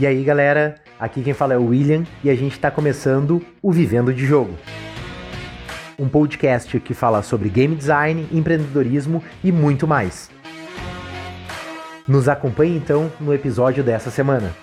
E aí, galera, aqui quem fala é o William e a gente está começando o Vivendo de Jogo. Um podcast que fala sobre game design, empreendedorismo e muito mais. Nos acompanhe então no episódio dessa semana.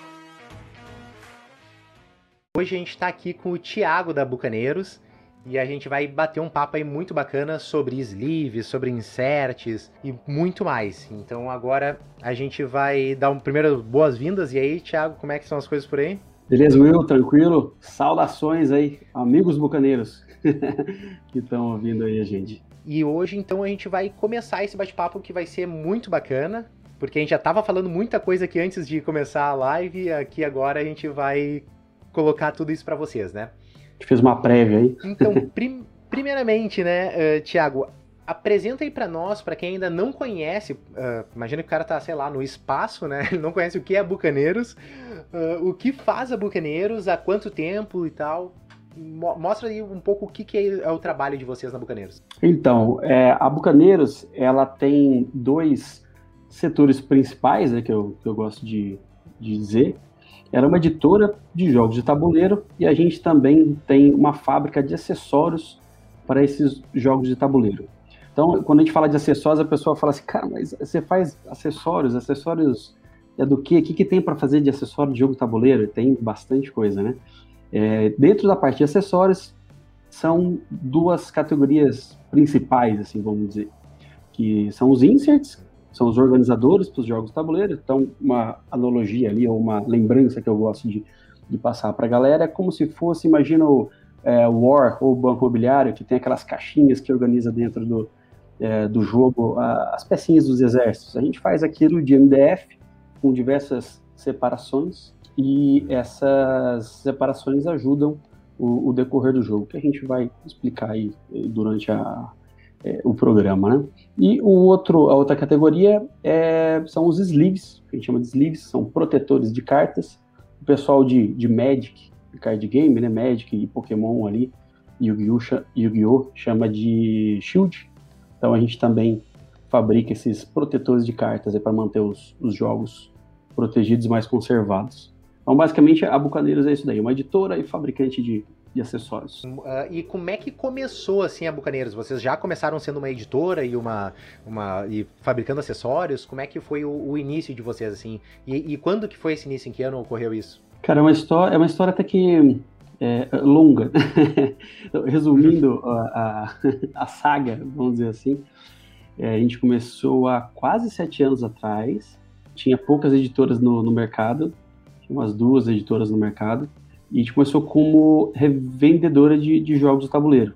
Hoje a gente está aqui com o Thiago da Bucaneiros e a gente vai bater um papo aí muito bacana sobre sleeves, sobre inserts e muito mais. Então agora a gente vai dar um primeiro boas-vindas. E aí, Thiago, como é que são as coisas por aí? Beleza, Will, tranquilo? Saudações aí, amigos bucaneiros que estão ouvindo aí a gente. E hoje, então, a gente vai começar esse bate-papo que vai ser muito bacana, porque a gente já estava falando muita coisa aqui antes de começar a live, aqui agora a gente vai colocar tudo isso para vocês, né? Gente fez uma prévia aí. Então, prim primeiramente, né, uh, eh, Tiago, apresenta aí para nós, para quem ainda não conhece, uh, imagina que o cara tá, sei lá, no espaço, né, ele não conhece o que é Bucaneiros, uh, o que faz a Bucaneiros, há quanto tempo e tal. Mostra aí um pouco o que, que é o trabalho de vocês na Bucaneiros. Então, é, a Bucaneiros, ela tem dois setores principais, né, que eu, que eu gosto de, de dizer, era uma editora de jogos de tabuleiro e a gente também tem uma fábrica de acessórios para esses jogos de tabuleiro. Então, quando a gente fala de acessórios, a pessoa fala assim, cara, mas você faz acessórios, acessórios é do quê? O que, que tem para fazer de acessório de jogo de tabuleiro? Tem bastante coisa, né? É, dentro da parte de acessórios, são duas categorias principais, assim, vamos dizer, que são os inserts, são os organizadores para os jogos de tabuleiro. Então, uma analogia ali, ou uma lembrança que eu gosto de, de passar para a galera é como se fosse, imagina o é, War ou o Banco Imobiliário, que tem aquelas caixinhas que organiza dentro do, é, do jogo a, as pecinhas dos exércitos. A gente faz aquilo de MDF com diversas separações e essas separações ajudam o, o decorrer do jogo, que a gente vai explicar aí durante a, é, o programa, né? E o outro, a outra categoria é, são os sleeves, que a gente chama de sleeves, são protetores de cartas. O pessoal de, de Magic, de card game, né? Magic e Pokémon ali, Yu-Gi-Oh! Yu chama de Shield. Então a gente também fabrica esses protetores de cartas é para manter os, os jogos protegidos e mais conservados. Então, basicamente, a Bucaneiros é isso daí, uma editora e fabricante de, de acessórios. Uh, e como é que começou assim a Bucaneiros? Vocês já começaram sendo uma editora e uma, uma e fabricando acessórios? Como é que foi o, o início de vocês assim? E, e, quando que foi esse início? Em que ano ocorreu isso? Cara, é uma história, é uma história até que é, longa. Resumindo a, a, a, saga, vamos dizer assim, é, a gente começou há quase sete anos atrás. Tinha poucas editoras no, no mercado, tinha umas duas editoras no mercado e a gente começou como revendedora de, de jogos de tabuleiro.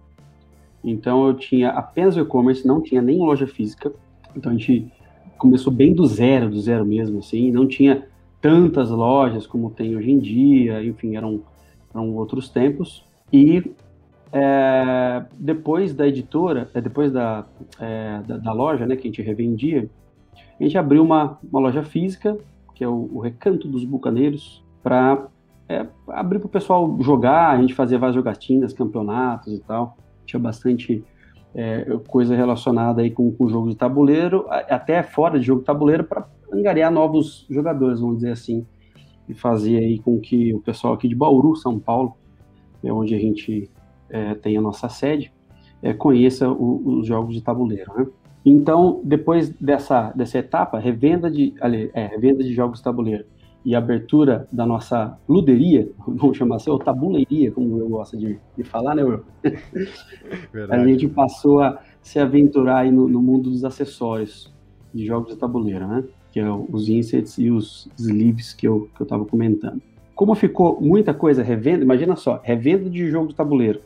Então eu tinha apenas e-commerce, não tinha nem loja física. Então a gente começou bem do zero, do zero mesmo, assim. Não tinha tantas lojas como tem hoje em dia, enfim, eram, eram outros tempos. E é, depois da editora, é, depois da, é, da, da, loja, né, que a gente revendia, a gente abriu uma, uma loja física, que é o, o Recanto dos Bucaneiros, para é, abrir para o pessoal jogar, a gente fazia várias jogatinas, campeonatos e tal. Tinha bastante é, coisa relacionada aí com o jogo de tabuleiro, até fora de jogo de tabuleiro, para angariar novos jogadores, vamos dizer assim, e fazer aí com que o pessoal aqui de Bauru, São Paulo, é onde a gente é, tem a nossa sede, é, conheça o, os jogos de tabuleiro, né? Então, depois dessa, dessa etapa, revenda de, ali, é, revenda de jogos de tabuleiro, e abertura da nossa luderia, vamos chamar assim, ou tabuleiria, como eu gosto de, de falar, né, Will? a gente passou a se aventurar aí no, no, mundo dos acessórios de jogos de tabuleiro, né? Que é os insets e os sleeves que eu, que eu tava comentando. Como ficou muita coisa revenda, imagina só, revenda de jogo de tabuleiro.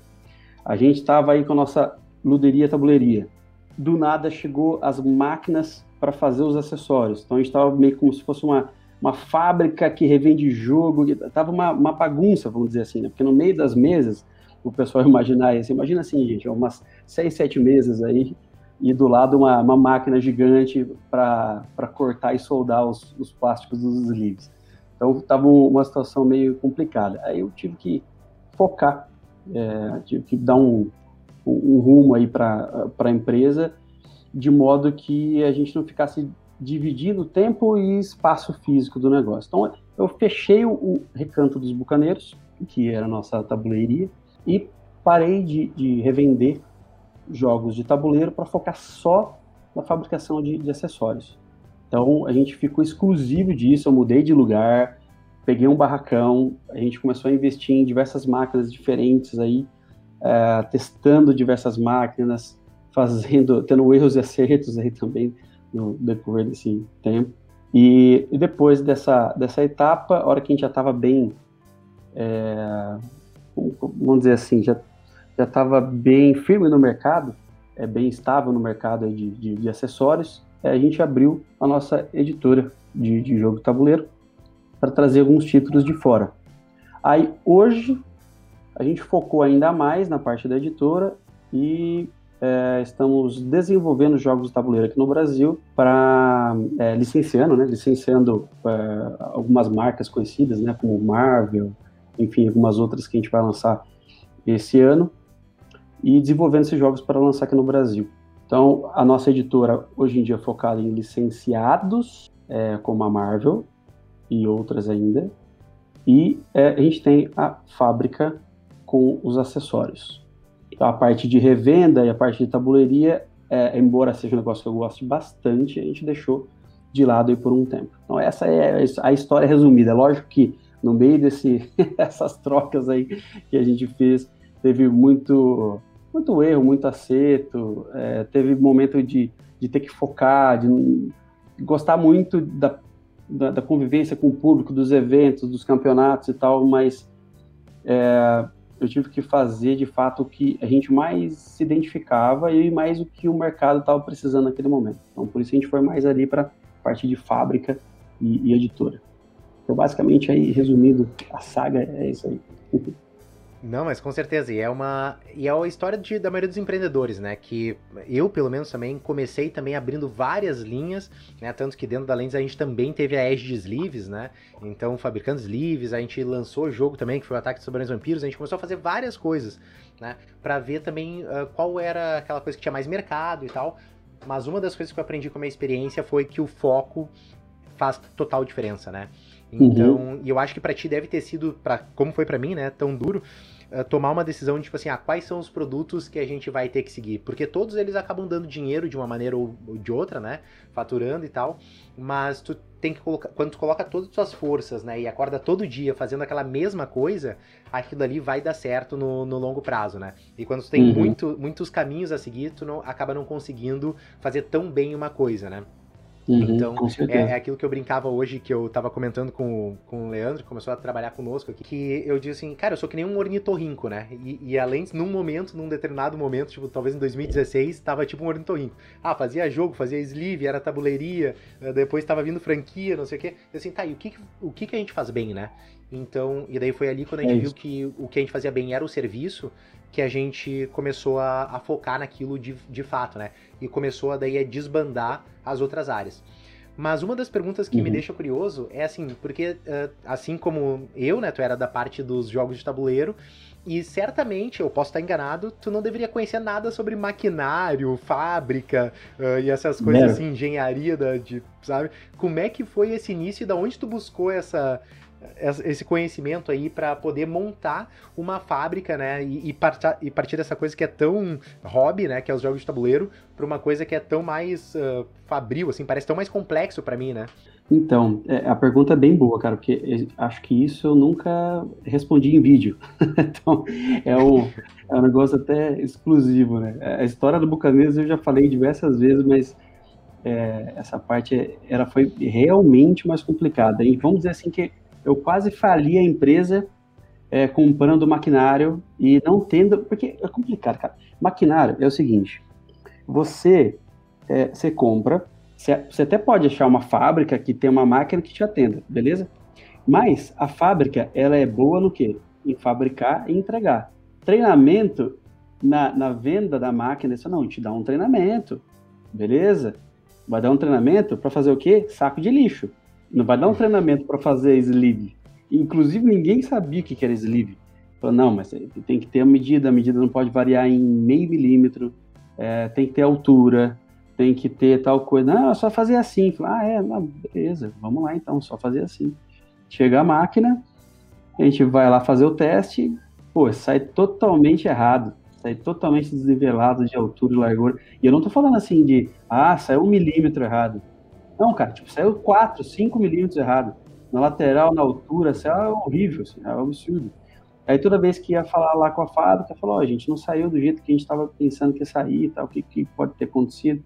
A gente estava aí com a nossa luderia tabuleiria. Do nada chegou as máquinas para fazer os acessórios. Então a gente estava meio como se fosse uma uma fábrica que revende jogo, tava uma, uma bagunça, vamos dizer assim, né? Porque no meio das mesas, o pessoal imaginar isso, imagina assim, gente, umas seis, sete mesas aí, e do lado uma, uma máquina gigante para cortar e soldar os, os plásticos dos sleeves. Então tava uma situação meio complicada. Aí eu tive que focar, é, tive que dar um, um rumo aí para a empresa, de modo que a gente não ficasse dividindo tempo e espaço físico do negócio. Então, eu fechei o, recanto dos bucaneiros, que era a nossa tabuleiria, e parei de, de revender jogos de tabuleiro para focar só na fabricação de, de, acessórios. Então, a gente ficou exclusivo disso, eu mudei de lugar, peguei um barracão, a gente começou a investir em diversas máquinas diferentes aí, é, testando diversas máquinas, fazendo, tendo erros e acertos aí também no decorrer desse tempo. E, e depois dessa, dessa etapa, a hora que a gente já estava bem, é, vamos dizer assim, já estava bem firme no mercado, é bem estável no mercado de, de, de acessórios, é, a gente abriu a nossa editora de, de jogo tabuleiro para trazer alguns títulos de fora. Aí hoje a gente focou ainda mais na parte da editora e é, estamos desenvolvendo jogos de tabuleiro aqui no Brasil para é, licenciando, né, licenciando é, algumas marcas conhecidas, né, como Marvel, enfim, algumas outras que a gente vai lançar esse ano e desenvolvendo esses jogos para lançar aqui no Brasil. Então, a nossa editora hoje em dia é focada em licenciados, é, como a Marvel e outras ainda, e é, a gente tem a fábrica com os acessórios a parte de revenda e a parte de tabuleiria, é, embora seja um negócio que eu gosto bastante, a gente deixou de lado aí por um tempo. Então essa é a história resumida. É lógico que no meio desse essas trocas aí que a gente fez, teve muito muito erro, muito acerto, é, teve momento de, de ter que focar, de gostar muito da, da, da, convivência com o público, dos eventos, dos campeonatos e tal, mas é, eu tive que fazer de fato o que a gente mais se identificava e mais o que o mercado estava precisando naquele momento. Então, por isso a gente foi mais ali para parte de fábrica e, e, editora. Então, basicamente, aí, resumindo, a saga é isso aí. Não, mas com certeza. E é uma. E é a história de, da maioria dos empreendedores, né? Que eu, pelo menos, também comecei também abrindo várias linhas, né? Tanto que dentro da Lens a gente também teve a Edge de sleeves, né? Então, fabricando sleeves, a gente lançou o jogo também, que foi o Ataque dos Soberãos Vampiros, a gente começou a fazer várias coisas, né? Pra ver também uh, qual era aquela coisa que tinha mais mercado e tal. Mas uma das coisas que eu aprendi com a minha experiência foi que o foco faz total diferença, né? Então, uhum. e eu acho que para ti deve ter sido, pra, como foi para mim, né, tão duro, uh, tomar uma decisão de tipo assim, ah, quais são os produtos que a gente vai ter que seguir? Porque todos eles acabam dando dinheiro de uma maneira ou de outra, né, faturando e tal, mas tu tem que colocar, quando tu coloca todas as tuas forças, né, e acorda todo dia fazendo aquela mesma coisa, aquilo ali vai dar certo no, no longo prazo, né? E quando tu tem uhum. muito, muitos caminhos a seguir, tu não, acaba não conseguindo fazer tão bem uma coisa, né? Uhum, então, é, é, aquilo que eu brincava hoje, que eu tava comentando com, com o Leandro, que começou a trabalhar conosco aqui, que eu disse assim, cara, eu sou que nem um ornitorrinco, né? E, e além, num momento, num determinado momento, tipo, talvez em 2016, tava tipo um ornitorrinco. Ah, fazia jogo, fazia sleeve, era tabuleiria, eh, depois tava vindo franquia, não sei o quê. Eu assim, tá, e o que, o que, que a gente faz bem, né? Então, e daí foi ali quando a gente é viu que o que a gente fazia bem era o serviço, que a gente começou a, a focar naquilo de, de fato, né? E começou a daí a desbandar as outras áreas. Mas uma das perguntas que uhum. me deixa curioso é assim, porque uh, assim como eu, né, tu era da parte dos jogos de tabuleiro, e certamente, eu posso estar enganado, tu não deveria conhecer nada sobre maquinário, fábrica uh, e essas coisas assim, engenharia da, de, sabe? Como é que foi esse início e da onde tu buscou essa, esse conhecimento aí para poder montar uma fábrica, né? E, e, partir, e partir dessa coisa que é tão hobby, né? Que é os jogos de tabuleiro, para uma coisa que é tão mais uh, fabril, assim, parece tão mais complexo para mim, né? Então, é, a pergunta é bem boa, cara, porque acho que isso eu nunca respondi em vídeo. então, é um, é um negócio até exclusivo, né? A história do Bucanês eu já falei diversas vezes, mas é, essa parte era, foi realmente mais complicada. E vamos dizer assim que eu quase fali a empresa é, comprando maquinário e não tendo. Porque é complicado, cara. Maquinário é o seguinte: você, é, você compra, você, você até pode achar uma fábrica que tem uma máquina que te atenda, beleza? Mas a fábrica, ela é boa no quê? Em fabricar e entregar. Treinamento na, na venda da máquina, isso não, te dá um treinamento, beleza? Vai dar um treinamento para fazer o quê? Saco de lixo. Não vai dar um treinamento para fazer sleeve. Inclusive, ninguém sabia o que era sleeve. Falou, não, mas tem que ter a medida, a medida não pode variar em meio milímetro, é, tem que ter altura, tem que ter tal coisa. Não, é só fazer assim. ah, é, não, beleza, vamos lá então, só fazer assim. Chega a máquina, a gente vai lá fazer o teste, pô, sai totalmente errado, sai totalmente desnivelado de altura e largura. E eu não tô falando assim de, ah, saiu um milímetro errado. Não, cara, tipo, saiu 4, 5 milímetros errado. Na lateral, na altura, saiu é horrível, assim, é um absurdo. Aí toda vez que ia falar lá com a fábrica, falou, ó, oh, gente, não saiu do jeito que a gente estava pensando que ia sair e tal, o que, que pode ter acontecido?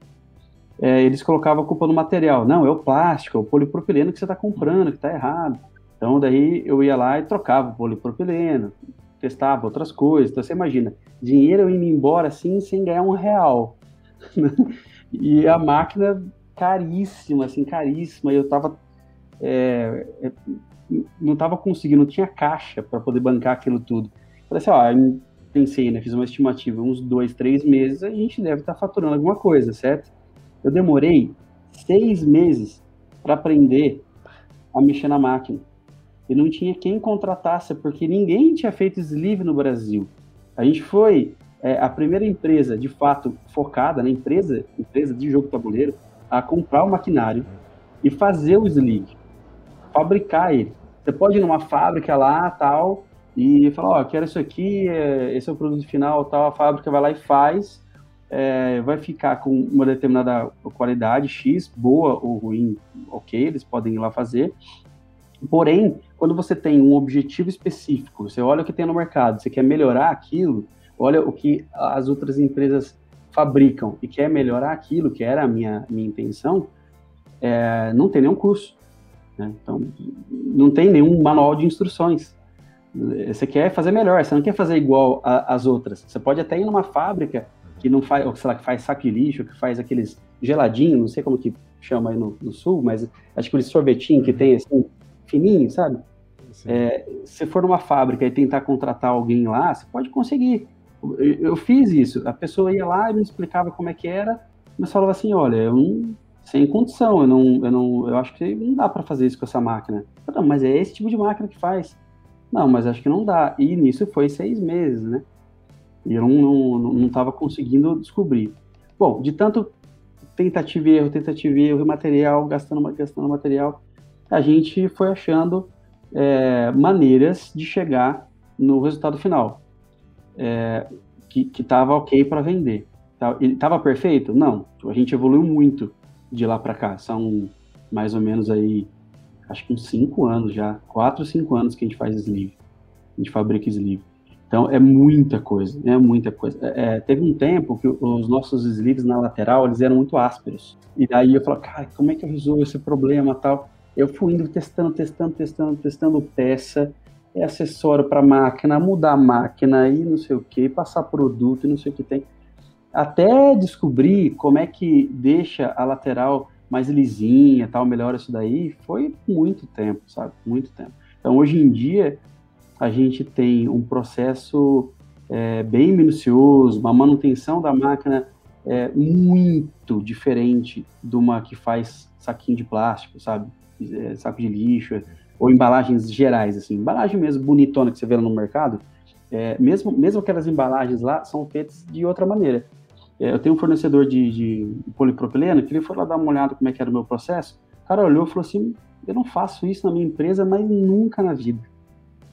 É, eles colocavam a culpa no material. Não, é o plástico, é o polipropileno que você está comprando, que está errado. Então daí eu ia lá e trocava o polipropileno, testava outras coisas. Então você imagina, dinheiro indo embora assim sem ganhar um real. e a máquina caríssima, assim, caríssima. E eu tava é, é não estava conseguindo, não tinha caixa para poder bancar aquilo tudo. Falei assim, ó, pensei, né, fiz uma estimativa, uns dois, três meses a gente deve estar tá faturando alguma coisa, certo? Eu demorei seis meses para aprender a mexer na máquina. E não tinha quem contratasse, porque ninguém tinha feito sleeve no Brasil. A gente foi é, a primeira empresa, de fato, focada na empresa, empresa de jogo tabuleiro, a comprar o maquinário e fazer o sleeve, fabricar ele. Você pode ir numa fábrica lá, tal, e falar, ó, oh, quero isso aqui, é, esse é o produto final, tal, a fábrica vai lá e faz, é, vai ficar com uma determinada qualidade X, boa ou ruim, ok, eles podem ir lá fazer. Porém, quando você tem um objetivo específico, você olha o que tem no mercado, você quer melhorar aquilo, olha o que as outras empresas fabricam e quer melhorar aquilo, que era a minha, minha intenção, é, não tem nenhum curso. Né? Então, não tem nenhum manual de instruções. Você quer fazer melhor, você não quer fazer igual às outras. Você pode até ir numa fábrica que não faz, ou sei lá, que faz saco de lixo, que faz aqueles geladinhos, não sei como que chama aí no, no sul, mas acho que aquele sorvetinho que tem assim, fininho, sabe? É, se for numa fábrica e tentar contratar alguém lá, você pode conseguir. Eu, eu, fiz isso. A pessoa ia lá e me explicava como é que era, mas falava assim, olha, eu não, sem condição. Eu não, eu não, eu acho que não dá para fazer isso com essa máquina. Não, mas é esse tipo de máquina que faz. Não, mas acho que não dá. E nisso foi seis meses, né? E eu não estava conseguindo descobrir. Bom, de tanto tentativa e erro, tentativa e erro, material, gastando, gastando material, a gente foi achando é, maneiras de chegar no resultado final, é, que estava ok para vender. Estava perfeito? Não. A gente evoluiu muito de lá para cá. São mais ou menos aí, acho que uns 5 anos já, 4, 5 anos que a gente faz sleeve. A gente fabrica sleeve. Então é muita coisa, é muita coisa. É, teve um tempo que os nossos sleeves na lateral eles eram muito ásperos. E daí eu falei, cara, como é que eu resolvo esse problema tal? Eu fui indo testando, testando, testando, testando peça, é acessório para máquina, mudar a máquina e não sei o que, passar produto e não sei o que tem até descobrir como é que deixa a lateral mais lisinha, tal, melhora isso daí, foi muito tempo, sabe? Muito tempo. Então, hoje em dia, a gente tem um processo é, bem minucioso, uma manutenção da máquina é, muito diferente de uma que faz saquinho de plástico, sabe? É, saco de lixo, ou embalagens gerais, assim, embalagem mesmo bonitona que você vê no mercado, é, mesmo, mesmo aquelas embalagens lá são feitas de outra maneira. É, eu tenho um fornecedor de, de polipropileno que ele foi lá dar uma olhada como é que era o meu processo. O cara olhou e falou assim: eu não faço isso na minha empresa, mas nunca na vida.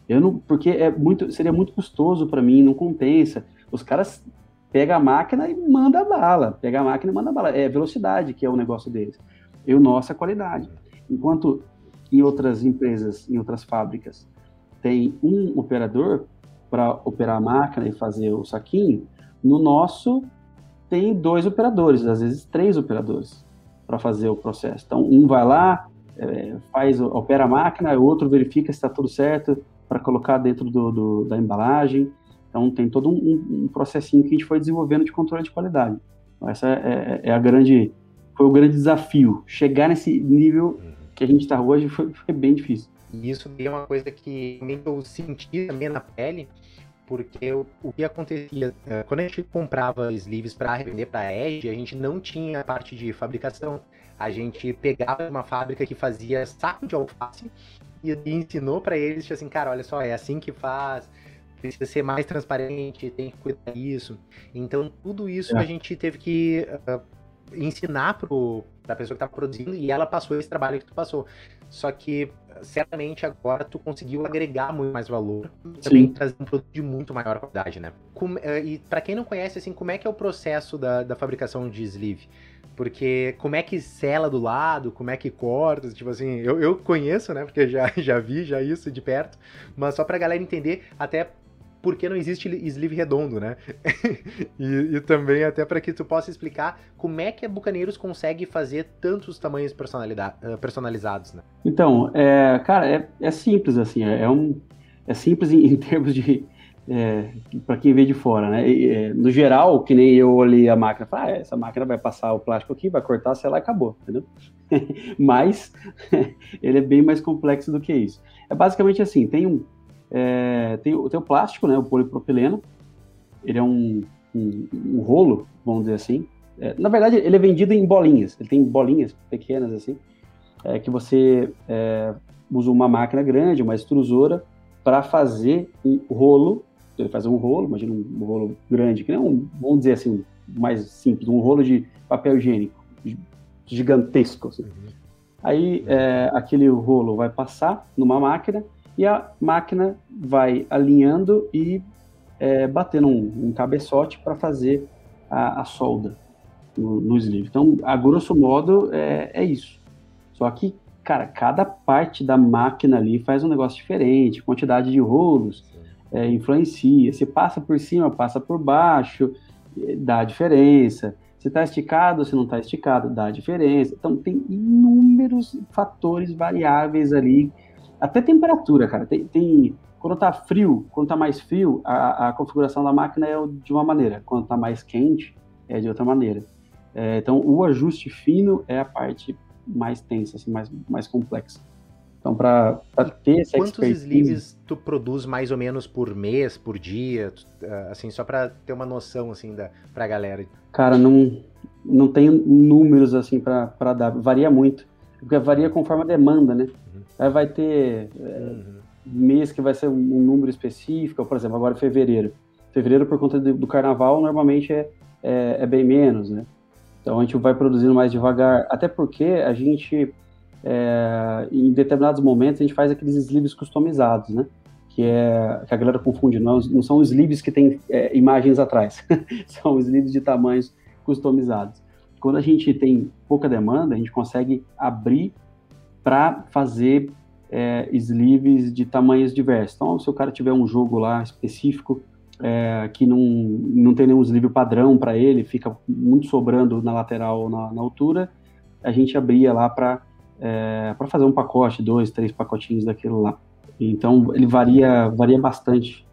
Eu não, porque é muito, seria muito custoso para mim, não compensa. Os caras pegam a máquina e manda bala, pega a máquina e manda bala. É velocidade que é o negócio deles. Eu nossa qualidade. Enquanto em outras empresas, em outras fábricas, tem um operador para operar a máquina e fazer o saquinho, no nosso tem dois operadores, às vezes três operadores para fazer o processo. Então, um vai lá, é, faz, opera a máquina, o outro verifica se está tudo certo para colocar dentro do, do, da embalagem. Então, tem todo um, um, processinho que a gente foi desenvolvendo de controle de qualidade. Essa é, é, é a grande, foi o grande desafio. Chegar nesse nível que a gente está hoje foi, foi bem difícil. E isso é uma coisa que eu senti também na pele, porque o, o que acontecia, uh, quando a gente comprava sleeves para revender para a Edge, a gente não tinha a parte de fabricação. A gente pegava uma fábrica que fazia saco de alface e, e ensinou para eles, tipo assim, cara, olha só, é assim que faz, precisa ser mais transparente, tem que cuidar disso. Então, tudo isso é. a gente teve que uh, ensinar para a pessoa que está produzindo e ela passou esse trabalho que tu passou. Só que certamente agora tu conseguiu agregar muito mais valor e também trazer um produto de muito maior qualidade, né? Eh, e para quem não conhece, assim, como é que é o processo da, da fabricação de sleeve? Porque como é que sela do lado, como é que corta, tipo assim, eu, eu conheço, né? Porque já, já vi já isso de perto, mas só pra galera entender, até porque não existe sleeve redondo, né? e, e, também até para que tu possa explicar como é que a Bucaneiros consegue fazer tantos tamanhos eh, personalizados, né? Então, é, cara, é, é, simples assim, é, é, um, é simples em, em termos de é, para quem vê de fora, né? E, é, no geral, que nem eu olhei a máquina, ah, essa máquina vai passar o plástico aqui, vai cortar, sei lá, acabou, entendeu? Mas ele é bem mais complexo do que isso. É basicamente assim, tem um é, tem, tem o plástico, né, o polipropileno, ele é um, um, um rolo, vamos dizer assim. É, na verdade, ele é vendido em bolinhas, ele tem bolinhas pequenas assim, é, que você é, usa uma máquina grande, uma extrusora, para fazer um rolo, ele faz um rolo, imagina um rolo grande, que não um, vamos dizer assim, mais simples, um rolo de papel higiênico, gigantesco. Assim. Uhum. Aí é, aquele rolo vai passar numa máquina, e a máquina vai alinhando e é, batendo um, um cabeçote para fazer a, a solda no, no, sleeve. Então, a grosso modo, é, é, isso. Só que, cara, cada parte da máquina ali faz um negócio diferente, quantidade de rolos é, influencia. Se passa por cima, passa por baixo, é, dá diferença. Se está esticado, se não está esticado, dá diferença. Então, tem inúmeros fatores variáveis ali até temperatura, cara. Tem, tem, quando tá frio, quando tá mais frio, a, a configuração da máquina é de uma maneira. Quando tá mais quente, é de outra maneira. É, então, o ajuste fino é a parte mais tensa, assim, mais, mais complexa. Então, para ter essa Quantos expertise... sleeves tu produz mais ou menos por mês, por dia? Ah, assim, só para ter uma noção, assim, da, pra galera. Cara, não, não tenho números, assim, para dar. Varia muito. Porque varia conforme a demanda, né? Aí vai ter é, uhum. mês que vai ser um, um, número específico, por exemplo, agora fevereiro. Fevereiro, por conta de, do carnaval, normalmente é, é, é, bem menos, né? Então a gente vai produzindo mais devagar, até porque a gente, é, em determinados momentos, a gente faz aqueles sleeves customizados, né? Que, é, que a galera confunde, não, não são os sleeves que tem é, imagens atrás, são os sleeves de tamanhos customizados. Quando a gente tem pouca demanda, a gente consegue abrir para fazer é, sleeves de tamanhos diversos. Então, se o cara tiver um jogo lá específico é, que não, não tem nenhum sleeve padrão para ele, fica muito sobrando na lateral ou na, na altura, a gente abria lá para é, para fazer um pacote, dois, três pacotinhos daquilo lá. Então, ele varia, varia bastante.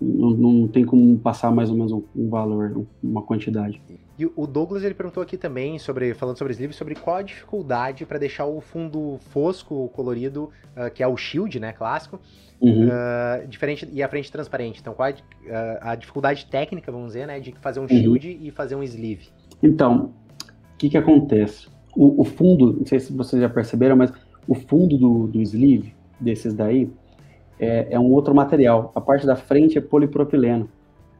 Não, não tem como passar mais ou menos um, um valor, uma quantidade. E o Douglas ele perguntou aqui também sobre, falando sobre sleeve, sobre qual a dificuldade para deixar o fundo fosco, colorido, uh, que é o shield, né, clássico, uhum. uh, diferente e a frente transparente. Então, qual a, uh, a, dificuldade técnica, vamos dizer, né, de fazer um uhum. shield e fazer um sleeve? Então, o que que acontece? O, o, fundo, não sei se vocês já perceberam, mas o fundo do, do sleeve desses daí é, é um outro material. A parte da frente é polipropileno.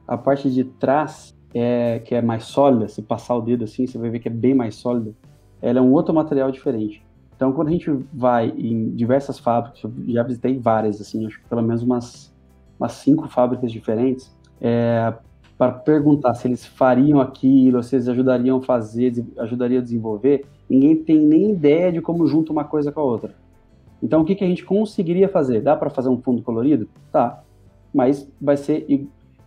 A parte de trás é, que é mais sólida, se passar o dedo assim, você vai ver que é bem mais sólida, ela é um outro material diferente. Então, quando a gente vai em diversas fábricas, eu já visitei várias, assim, acho que pelo menos umas, umas cinco fábricas diferentes, é, para perguntar se eles fariam aquilo, se eles ajudariam a fazer, ajudariam a desenvolver, ninguém tem nem ideia de como junta uma coisa com a outra. Então, o que, que a gente conseguiria fazer? Dá para fazer um fundo colorido? Tá, mas vai ser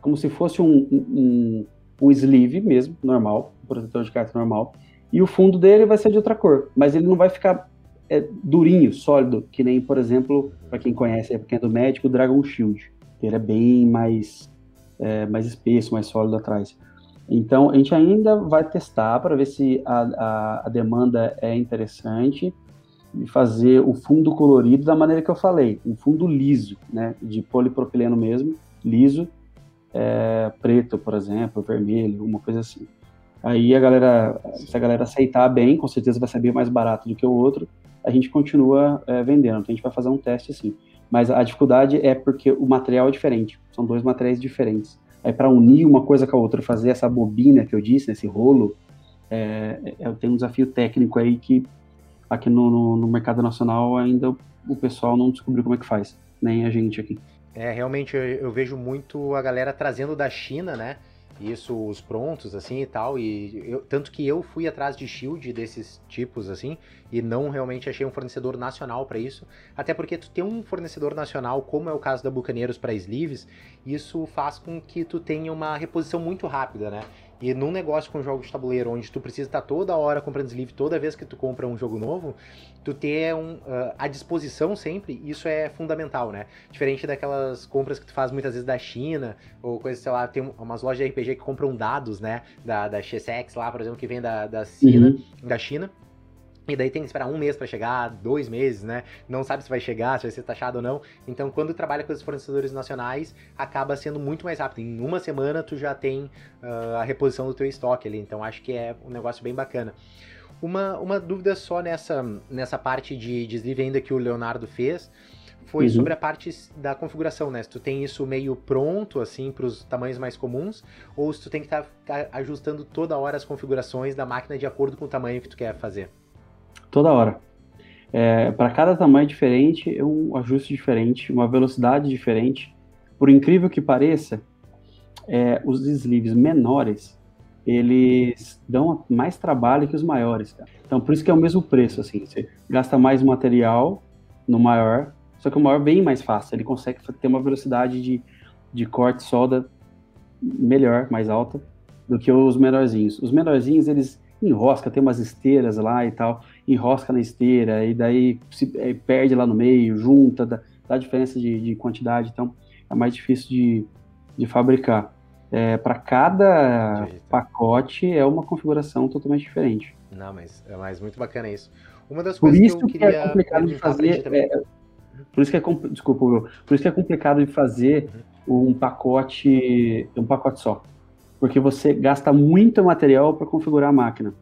como se fosse um, um, o sleeve mesmo, normal, protetor de carta normal, e o fundo dele vai ser de outra cor, mas ele não vai ficar é, durinho, sólido, que nem, por exemplo, para quem conhece, para quem é do médico, o Dragon Shield, que ele é bem mais, é, mais espesso, mais sólido atrás. Então, a gente ainda vai testar para ver se a, a, a, demanda é interessante e fazer o fundo colorido da maneira que eu falei, um fundo liso, né, de polipropileno mesmo, liso, é, preto, por exemplo, vermelho, uma coisa assim. Aí a galera, se a galera aceitar bem, com certeza vai saber mais barato do que o outro, a gente continua é, vendendo. Então a gente vai fazer um teste assim. Mas a dificuldade é porque o material é diferente, são dois materiais diferentes. Aí para unir uma coisa com a outra, fazer essa bobina que eu disse, esse rolo, é, é, tem um desafio técnico aí que aqui no, no, no mercado nacional ainda o pessoal não descobriu como é que faz, nem a gente aqui. É, realmente eu, eu, vejo muito a galera trazendo da China, né? Isso, os prontos, assim e tal. E eu, tanto que eu fui atrás de shield desses tipos, assim, e não realmente achei um fornecedor nacional para isso. Até porque tu tem um fornecedor nacional, como é o caso da Bucaneiros para sleeves, isso faz com que tu tenha uma reposição muito rápida, né? E num negócio com jogos de tabuleiro, onde tu precisa estar toda hora comprando sleeve, toda vez que tu compra um jogo novo, tu ter um, uh, à disposição sempre, isso é fundamental, né? Diferente daquelas compras que tu faz muitas vezes da China, ou coisa, sei lá, tem umas lojas de RPG que compram dados, né? Da, da XSEX lá, por exemplo, que vem da, da, China, uhum. da China. E daí tem que esperar um mês para chegar, dois meses, né? Não sabe se vai chegar, se vai ser taxado ou não. Então, quando trabalha com os fornecedores nacionais, acaba sendo muito mais rápido. Em uma semana, tu já tem uh, a reposição do teu estoque ali. Então, acho que é um negócio bem bacana. Uma, uma dúvida só nessa, nessa parte de deslive ainda que o Leonardo fez foi uhum. sobre a parte da configuração, né? Se tu tem isso meio pronto, assim, para os tamanhos mais comuns, ou se tu tem que estar tá, tá ajustando toda hora as configurações da máquina de acordo com o tamanho que tu quer fazer toda hora. É, para cada tamanho diferente, é um ajuste diferente, uma velocidade diferente. Por incrível que pareça, é, os sleeves menores, eles dão mais trabalho que os maiores. Cara. Então, por isso que é o mesmo preço, assim. Você gasta mais material no maior, só que o maior bem mais fácil. Ele consegue ter uma velocidade de, de corte solda melhor, mais alta, do que os menorzinhos. Os menorzinhos, eles enrosca, tem umas esteiras lá e tal, enrosca na esteira, e daí se é, perde lá no meio, junta, dá, dá diferença de, de, quantidade, então é mais difícil de, de fabricar. É, para cada pacote é uma configuração totalmente diferente. Não, mas é mais muito bacana isso. Uma das por coisas isso que eu queria que é complicado de fazer, é, por isso que é desculpa, por isso que é complicado de fazer uhum. um pacote, um pacote só porque você gasta muito material para configurar a máquina.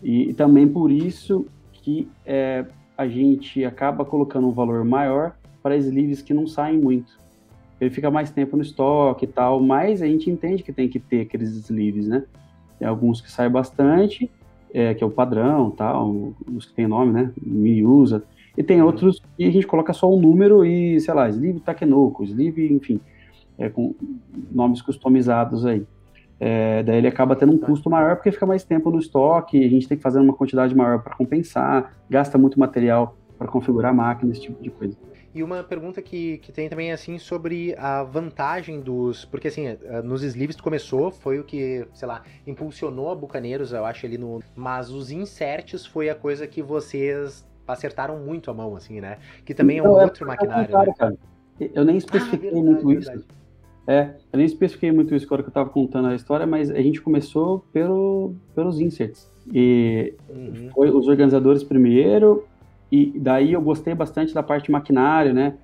E, e, também por isso que é, a gente acaba colocando um valor maior para sleeves que não saem muito. Ele fica mais tempo no estoque e tal, mas a gente entende que tem que ter aqueles sleeves, né? Tem alguns que saem bastante, é, que é o padrão, tal, os que tem nome, né? Me usa. E tem outros que a gente coloca só um número e, sei lá, sleeve Takenoko, sleeve, enfim, é, com nomes customizados aí. É, daí ele acaba tendo um custo maior porque fica mais tempo no estoque, a gente tem que fazer uma quantidade maior para compensar, gasta muito material para configurar a máquina, esse tipo de coisa. E uma pergunta que, que tem também, assim, sobre a vantagem dos... Porque, assim, eh, nos sleeves tu começou, foi o que, sei lá, impulsionou a Bucaneiros, eu acho, ali no... Mas os inserts foi a coisa que vocês acertaram muito a mão, assim, né? Que também então, é um é outro maquinário, né? Cara. Eu nem especifiquei ah, verdade, muito verdade. É, eu nem especifiquei muito isso agora que eu estava contando a história, mas a gente começou pelo, pelos inserts. E uhum. foi os organizadores primeiro, e daí eu gostei bastante da parte maquinária, né?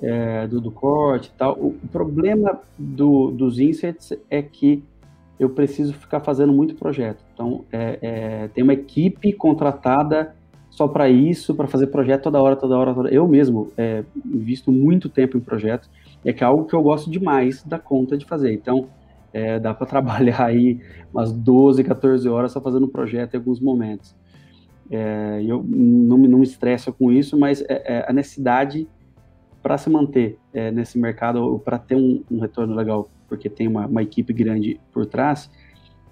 É, do, do, corte e tal. O, o problema do, dos inserts é que eu preciso ficar fazendo muito projeto. Então, é, é, tem uma equipe contratada só para isso, para fazer projeto toda hora, toda hora, toda. Eu mesmo é, invisto muito tempo em projetos é que é algo que eu gosto demais da conta de fazer. Então, é, dá para trabalhar aí umas 12, 14 horas só fazendo projeto em alguns momentos. É, eu não não me estresso com isso, mas é, é a necessidade para se manter é, nesse mercado, ou para ter um, um, retorno legal, porque tem uma, uma equipe grande por trás,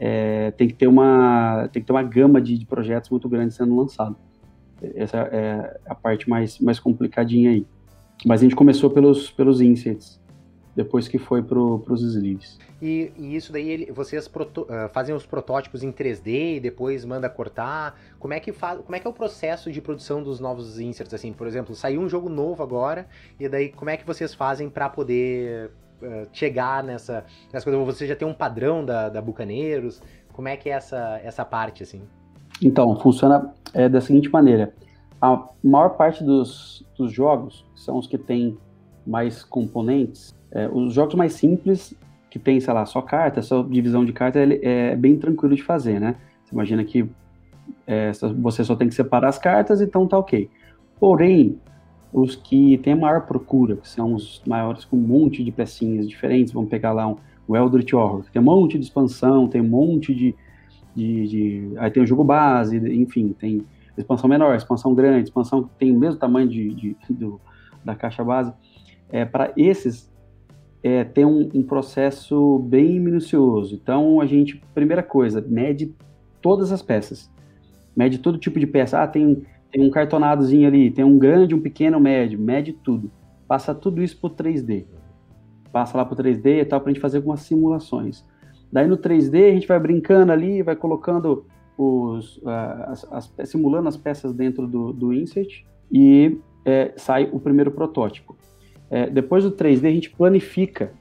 é, tem que ter uma tem que ter uma gama de, de projetos muito grande sendo lançado. Essa é a parte mais, mais complicadinha aí. Mas a gente começou pelos, pelos insets, depois que foi para os sleeves. E, e, isso daí ele, vocês proto, uh, fazem os protótipos em 3D e depois manda cortar. Como é que faz, como é que é o processo de produção dos novos inserts assim? Por exemplo, saiu um jogo novo agora e daí como é que vocês fazem para poder uh, chegar nessa, nessa coisa? Você já tem um padrão da, da Bucaneiros? Como é que é essa essa parte assim? Então funciona é, da seguinte maneira: a maior parte dos, dos jogos, que são os que têm mais componentes, é, os jogos mais simples, que tem, sei lá, só carta, só divisão de carta, ele é bem tranquilo de fazer, né? Você imagina que é, você só tem que separar as cartas, então tá ok. Porém, os que têm a maior procura, que são os maiores com um monte de pecinhas diferentes, vamos pegar lá um, o Eldritch Horror, que tem um monte de expansão, tem um monte de, de, de, aí tem o jogo base, enfim, tem expansão menor, expansão grande, expansão que tem o mesmo tamanho de, de do, da caixa base. É, para esses, é, tem um, um, processo bem minucioso. Então, a gente, primeira coisa, mede todas as peças. Mede todo tipo de peça. Ah, tem, tem um cartonadozinho ali, tem um grande, um pequeno, um médio. Mede tudo. Passa tudo isso para o 3D. Passa lá para o 3D e tal, para a gente fazer algumas simulações. Daí no 3D a gente vai brincando ali, vai colocando os, uh, as, as, simulando as peças dentro do, do insert e é, sai o primeiro protótipo. É, depois do 3D a gente planifica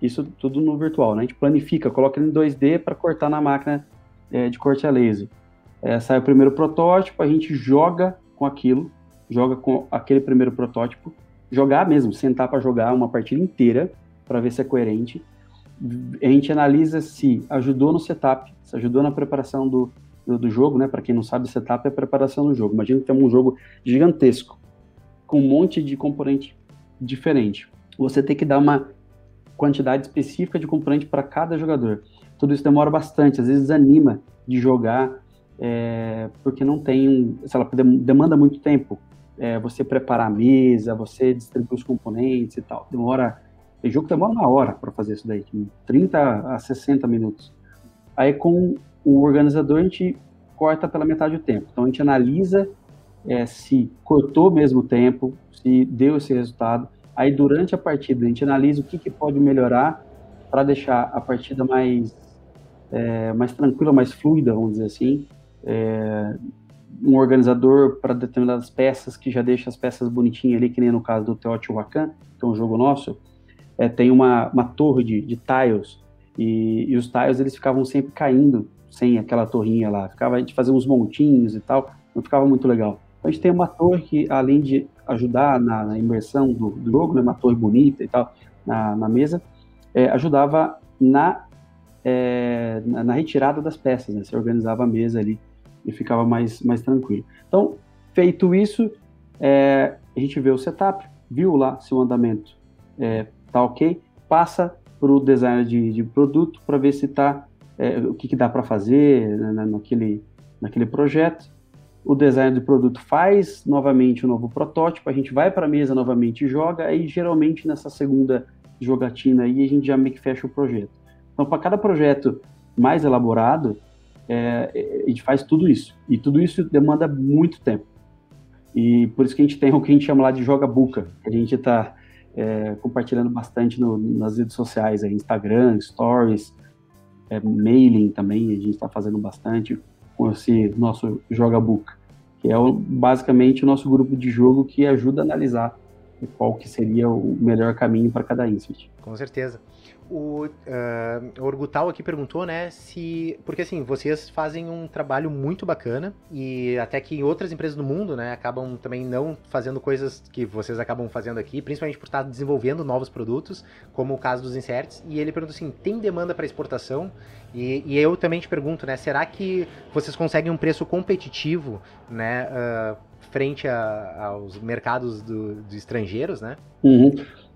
isso tudo no virtual, né? A gente planifica, coloca ele em 2D para cortar na máquina é, de corte a laser. É, sai o primeiro protótipo, a gente joga com aquilo, joga com aquele primeiro protótipo, jogar mesmo, sentar para jogar uma partida inteira para ver se é coerente a gente analisa se ajudou no setup, se ajudou na preparação do, do, do jogo, né? Para quem não sabe, setup é a preparação do jogo. Imagina que tem um jogo gigantesco, com um monte de componente diferente. Você tem que dar uma quantidade específica de componente para cada jogador. Tudo isso demora bastante, às vezes desanima de jogar, é, porque não tem, sei lá, demanda muito tempo. É, você preparar a mesa, você distribuir os componentes e tal. Demora tem jogo que demora uma hora para fazer isso daí, 30 a 60 minutos. Aí com o organizador a gente corta pela metade do tempo. Então a gente analisa é, se cortou mesmo o tempo, se deu esse resultado. Aí durante a partida a gente analisa o que, que pode melhorar para deixar a partida mais, é, mais tranquila, mais fluida, vamos dizer assim. É, um organizador para determinadas peças que já deixa as peças bonitinhas ali, que nem no caso do Teotihuacan, que é um jogo nosso é, tem uma, uma torre de, de tiles e, e, os tiles eles ficavam sempre caindo sem aquela torrinha lá. Ficava, a gente fazia uns montinhos e tal, não ficava muito legal. Então a gente tem uma torre que, além de ajudar na, na imersão do, do, jogo, né, uma torre bonita e tal, na, na mesa, é, ajudava na, é, na, na, retirada das peças, né? Você organizava a mesa ali e ficava mais, mais tranquilo. Então, feito isso, é, a gente vê o setup, viu lá se o andamento é, tá ok, passa para o designer de, de produto para ver se tá é, o que, que dá para fazer né, naquele, naquele projeto. O designer de produto faz novamente o um novo protótipo, a gente vai para a mesa novamente e joga, aí geralmente nessa segunda jogatina aí a gente já meio que fecha o projeto. Então, para cada projeto mais elaborado, é, a gente faz tudo isso. E tudo isso demanda muito tempo. E por isso que a gente tem o que a gente chama lá de joga-buca. A gente está é, compartilhando bastante no, nas redes sociais, aí, Instagram, Stories, é, mailing também, a gente está fazendo bastante com esse nosso Joga Book, que é o, basicamente o nosso grupo de jogo que ajuda a analisar qual que seria o melhor caminho para cada insert. Com certeza. O, uh, Orgutal aqui perguntou, né, se... Porque, assim, vocês fazem um trabalho muito bacana e até que outras empresas do mundo, né, acabam também não fazendo coisas que vocês acabam fazendo aqui, principalmente por estar desenvolvendo novos produtos, como o caso dos inserts. E ele perguntou assim, tem demanda para exportação? E, e, eu também te pergunto, né, será que vocês conseguem um preço competitivo, né, uh, frente a, aos mercados do, estrangeiros, né? Uhum.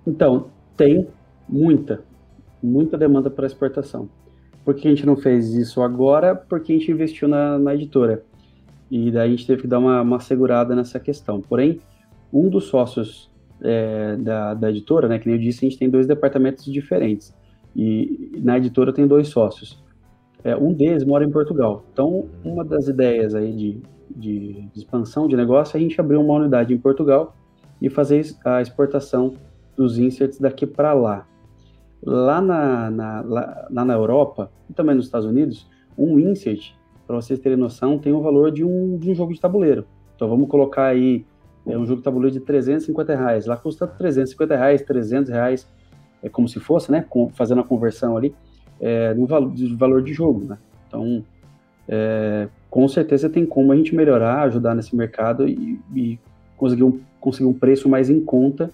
Então, tem muita, muita demanda para exportação. Por que a gente não fez isso agora? Porque a gente investiu na, na editora. E daí a gente teve que dar uma, uma segurada nessa questão. Porém, um dos sócios é, da, da editora, né, que nem eu disse, a gente tem dois departamentos diferentes. E na editora tem dois sócios. É, um deles mora em Portugal. Então, uma das ideias aí de, de, de expansão de negócio é a gente abrir uma unidade em Portugal e fazer a exportação dos inserts daqui para lá. Lá na, na, lá, lá na Europa, e também nos Estados Unidos, um insert, para vocês terem noção, tem o valor de um, de um jogo de tabuleiro. Então vamos colocar aí é um jogo de tabuleiro de 350 reais. Lá custa 350 reais, 300 reais, é como se fosse, né? Com, fazendo a conversão ali, é, no valor de, valor de jogo, né? Então, é, com certeza tem como a gente melhorar, ajudar nesse mercado e, e conseguir, um, conseguir um preço mais em conta,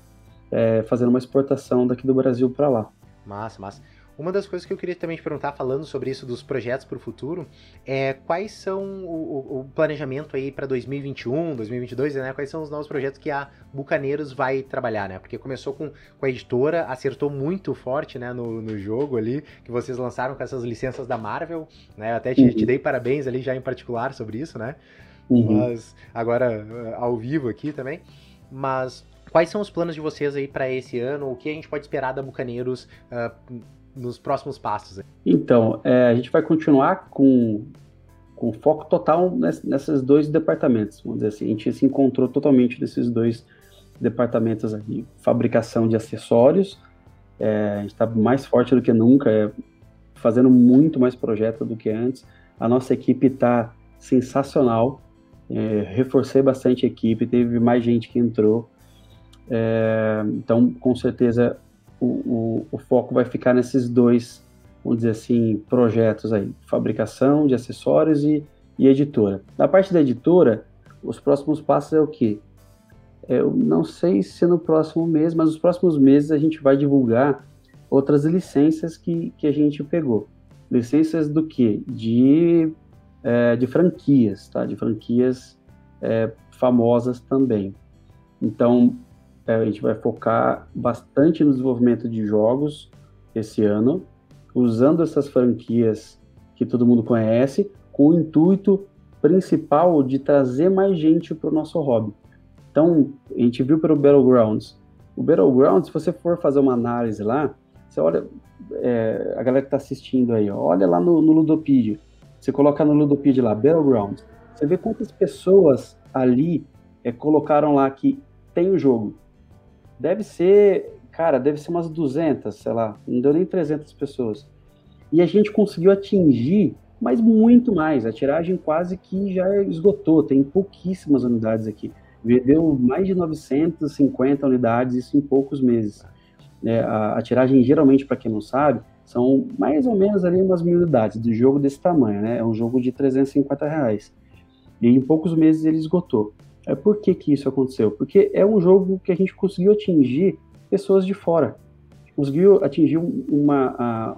é, fazendo uma exportação daqui do Brasil para lá. Massa, massa. Uma das coisas que eu queria também te perguntar, falando sobre isso dos projetos para o futuro, é quais são o, o planejamento aí para 2021, 2022, né? Quais são os novos projetos que a Bucaneiros vai trabalhar, né? Porque começou com, com a editora, acertou muito forte, né, no, no jogo ali, que vocês lançaram com essas licenças da Marvel, né? Eu até te, uhum. te dei parabéns ali já em particular sobre isso, né? Uhum. Mas agora ao vivo aqui também. Mas quais são os planos de vocês aí para esse ano? O que a gente pode esperar da Bucaneiros uh, nos próximos passos? Então, é, a gente vai continuar com, com foco total nesses dois departamentos. Vamos dizer assim, a gente se encontrou totalmente nesses dois departamentos aqui. Fabricação de acessórios, é, a gente está mais forte do que nunca, é, fazendo muito mais projeto do que antes. A nossa equipe está sensacional. É, reforcei bastante a equipe, teve mais gente que entrou. É, então, com certeza, o, o, o, foco vai ficar nesses dois, vamos dizer assim, projetos aí, fabricação de acessórios e, e editora. Na parte da editora, os próximos passos é o quê? Eu não sei se no próximo mês, mas nos próximos meses a gente vai divulgar outras licenças que, que a gente pegou. Licenças do quê? De, é, de franquias, tá? De franquias é, famosas também. Então, a gente vai focar bastante no desenvolvimento de jogos esse ano, usando essas franquias que todo mundo conhece, com o intuito principal de trazer mais gente para o nosso hobby. Então, a gente viu pelo Battlegrounds. O Battlegrounds, se você for fazer uma análise lá, você olha, é, a galera que está assistindo aí, olha lá no, no Ludopedia. Você coloca no Ludopedia lá, Battlegrounds, você vê quantas pessoas ali é, colocaram lá que tem o jogo. Deve ser, cara, deve ser umas 200, sei lá, não deu nem 300 pessoas. E a gente conseguiu atingir, mas muito mais. A tiragem quase que já esgotou, tem pouquíssimas unidades aqui. Vendeu mais de 950 unidades, isso em poucos meses. É, a, a, tiragem, geralmente, para quem não sabe, são mais ou menos ali umas mil unidades do jogo desse tamanho, né? É um jogo de 350 reais. E em poucos meses ele esgotou. É por que, que isso aconteceu? Porque é um jogo que a gente conseguiu atingir pessoas de fora. Conseguiu atingir uma,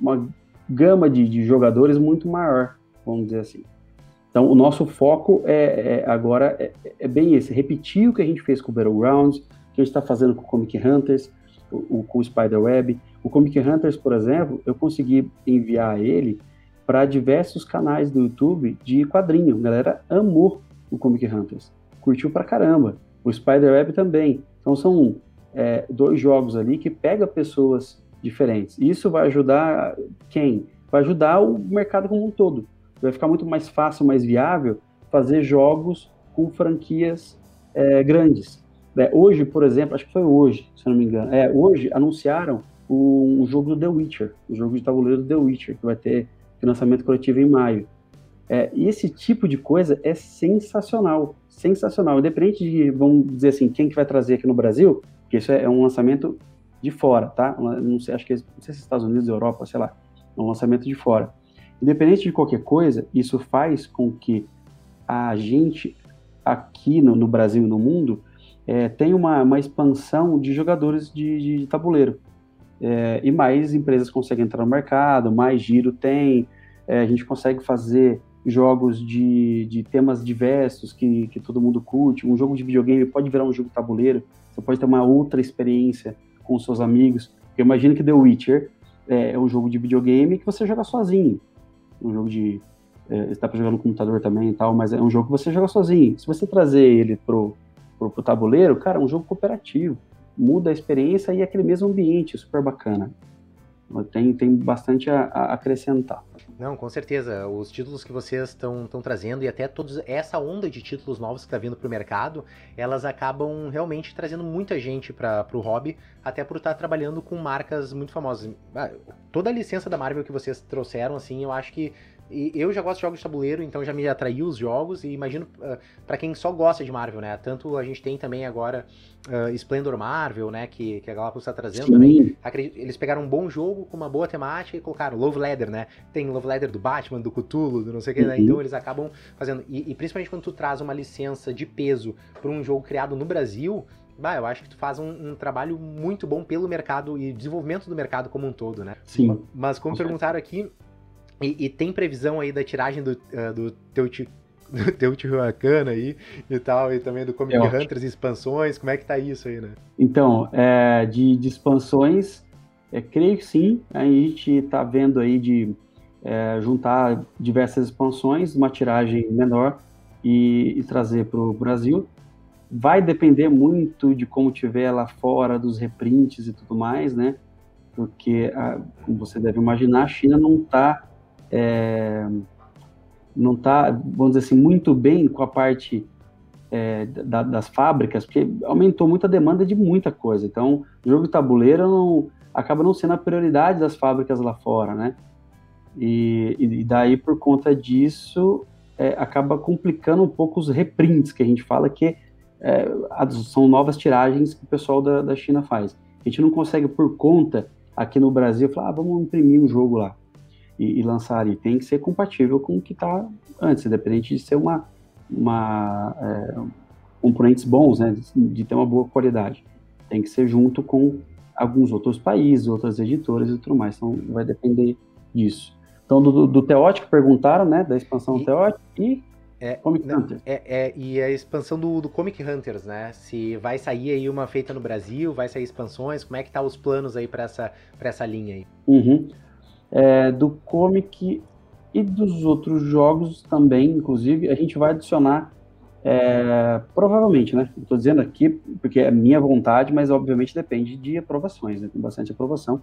uma gama de, de jogadores muito maior, vamos dizer assim. Então, o nosso foco é, é agora é, é, bem esse: repetir o que a gente fez com o Battlegrounds, que a gente está fazendo com o Comic Hunters, o, o, com o Spiderweb. O Comic Hunters, por exemplo, eu consegui enviar ele para diversos canais do YouTube de quadrinho. A galera amou o Comic Hunters. Curtiu pra caramba. O Spider-Web também. Então são é, dois jogos ali que pega pessoas diferentes. Isso vai ajudar quem? Vai ajudar o mercado como um todo. Vai ficar muito mais fácil, mais viável fazer jogos com franquias é, grandes. É, hoje, por exemplo, acho que foi hoje, se não me engano. É, hoje anunciaram o, jogo do The Witcher, o jogo de tabuleiro do The Witcher, que vai ter financiamento coletivo em maio. É, e esse tipo de coisa é sensacional, sensacional. Independente de, vamos dizer assim, quem que vai trazer aqui no Brasil, porque isso é, é um lançamento de fora, tá? Não sei, acho que não sei se é Estados Unidos, Europa, sei lá, é um lançamento de fora. Independente de qualquer coisa, isso faz com que a gente aqui no, no Brasil e no mundo é, tenha uma, uma expansão de jogadores de, de tabuleiro. É, e mais empresas conseguem entrar no mercado, mais giro tem, é, a gente consegue fazer jogos de, de temas diversos que, que todo mundo curte. Um jogo de videogame pode virar um jogo tabuleiro, você pode ter uma outra experiência com seus amigos. Eu imagino que The Witcher é, é um jogo de videogame que você joga sozinho. Um jogo de. É, dá pra jogar no computador também e tal, mas é um jogo que você joga sozinho. Se você trazer ele pro, pro, pro tabuleiro, cara, é um jogo cooperativo. Muda a experiência e é aquele mesmo ambiente, super bacana. Tem, tem bastante a, a acrescentar. Não, com certeza. Os títulos que vocês estão trazendo e até todos essa onda de títulos novos que está vindo para o mercado, elas acabam realmente trazendo muita gente para o hobby, até por estar tá trabalhando com marcas muito famosas. Ah, toda a licença da Marvel que vocês trouxeram, assim, eu acho que e eu já gosto de jogos de tabuleiro, então já me atraiu os jogos. E imagino uh, ah, para quem só gosta de Marvel, né? Tanto a gente tem também agora uh, Splendor Marvel, né? Que, que a Galapagos está trazendo Sim. também. Acredito, eles pegaram um bom jogo com uma boa temática e colocaram Love Leather, né? Tem Love Leather do Batman, do Cthulhu, do não sei o que, né? Então eles acabam fazendo. E, e, principalmente quando tu traz uma licença de peso para um jogo criado no Brasil, bah, eu acho que tu faz um, um, trabalho muito bom pelo mercado e desenvolvimento do mercado como um todo, né? Sim. Mas como perguntaram aqui, e, e, tem previsão aí da tiragem do, uh, do teu do teu aí e tal, e também do Comic é Hunters, expansões, como é que tá isso aí, né? Então, é, de, de, expansões, é, creio que sim, a gente tá vendo aí de é, juntar diversas expansões, uma tiragem menor e, e trazer para o Brasil. Vai depender muito de como tiver lá fora, dos reprints e tudo mais, né? Porque, a, como você deve imaginar, a China não está é, não está, vamos dizer assim, muito bem com a parte é, da, das fábricas, porque aumentou muito a demanda de muita coisa. Então, jogo de tabuleiro não, acaba não sendo a prioridade das fábricas lá fora, né? E, e daí, por conta disso, é, acaba complicando um pouco os reprints, que a gente fala que é, são novas tiragens que o pessoal da, da China faz. A gente não consegue, por conta, aqui no Brasil, falar, ah, vamos imprimir um jogo lá e, e lançar ali. Tem que ser compatível com o que está antes, independente de ser uma, uma é, componentes bons, né, de, ter uma boa qualidade. Tem que ser junto com alguns outros países, outras editoras e tudo mais. Então vai depender disso. Então do, do Teótico perguntaram, né, da expansão e, Teótico e é, Comic não, Hunters. É, é, e a expansão do, do Comic Hunters, né? Se vai sair aí uma feita no Brasil, vai sair expansões, como é que tá os planos aí para essa, essa linha aí? Uhum é, do comic e dos outros jogos também, inclusive, a gente vai adicionar, é, provavelmente, né? Estou dizendo aqui porque é minha vontade, mas obviamente depende de aprovações, né? Tem bastante aprovação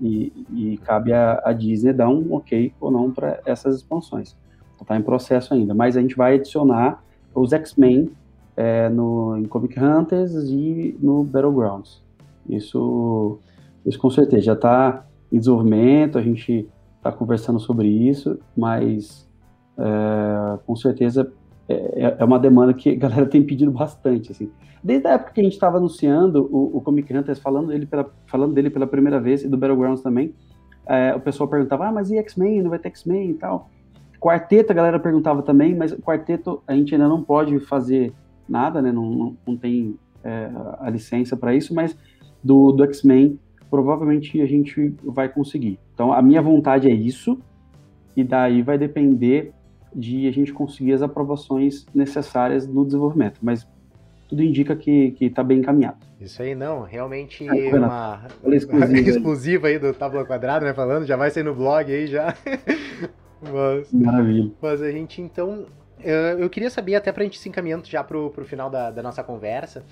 e, e cabe a, a, Disney dar um ok ou não para essas expansões. Está em processo ainda, mas a gente vai adicionar os X-Men é, no em Comic Hunters e no Battlegrounds. Isso, isso com certeza já está em desenvolvimento, a gente está conversando sobre isso, mas é, com certeza é, é, é, uma demanda que a galera tem pedido bastante, assim. Desde a época que a gente estava anunciando o, o, Comic Hunters, falando dele, pela, falando dele pela primeira vez, e do Battlegrounds também, é, o pessoal perguntava, ah, mas e X-Men, não vai ter X-Men e tal. Quarteto, a galera perguntava também, mas quarteto a gente ainda não pode fazer nada, né, não, não, não tem é, a licença para isso, mas do, do X-Men provavelmente a gente vai conseguir. Então, a minha vontade é isso, e daí vai depender de a gente conseguir as aprovações necessárias no desenvolvimento. Mas tudo indica que está bem encaminhado. Isso aí, não. Realmente é, uma exclusiva, exclusiva aí do Tábua Quadrada, né? Falando, já vai ser no blog aí já. mas, Maravilha. Mas a gente, então... Eu queria saber, até para a gente se encaminhando já para o final da, da nossa conversa,